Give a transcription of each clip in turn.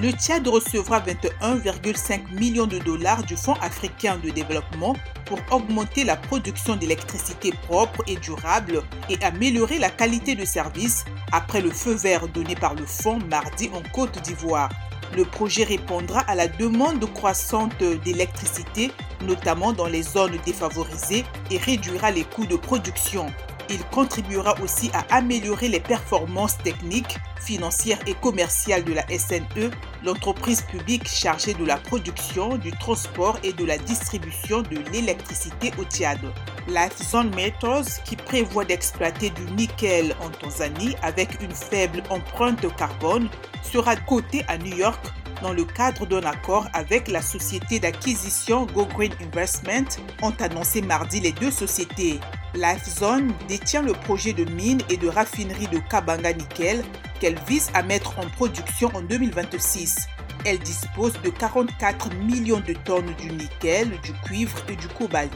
le Tchad recevra 21,5 millions de dollars du Fonds africain de développement pour augmenter la production d'électricité propre et durable et améliorer la qualité de service après le feu vert donné par le fonds mardi en Côte d'Ivoire. Le projet répondra à la demande croissante d'électricité, notamment dans les zones défavorisées, et réduira les coûts de production. Il contribuera aussi à améliorer les performances techniques, financières et commerciales de la SNE, l'entreprise publique chargée de la production, du transport et de la distribution de l'électricité au Tchad. Lifezone Metals, qui prévoit d'exploiter du nickel en Tanzanie avec une faible empreinte carbone, sera coté à New York dans le cadre d'un accord avec la société d'acquisition Go Green Investment, ont annoncé mardi les deux sociétés. Lifezone détient le projet de mine et de raffinerie de Kabanga Nickel qu'elle vise à mettre en production en 2026. Elle dispose de 44 millions de tonnes du nickel, du cuivre et du cobalt.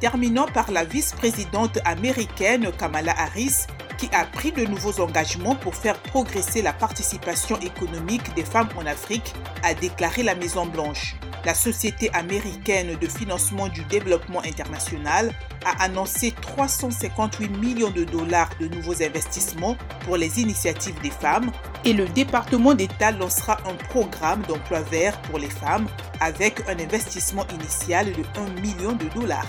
Terminant par la vice-présidente américaine Kamala Harris, qui a pris de nouveaux engagements pour faire progresser la participation économique des femmes en Afrique, a déclaré la Maison-Blanche. La Société américaine de financement du développement international a annoncé 358 millions de dollars de nouveaux investissements pour les initiatives des femmes et le département d'État lancera un programme d'emploi vert pour les femmes avec un investissement initial de 1 million de dollars.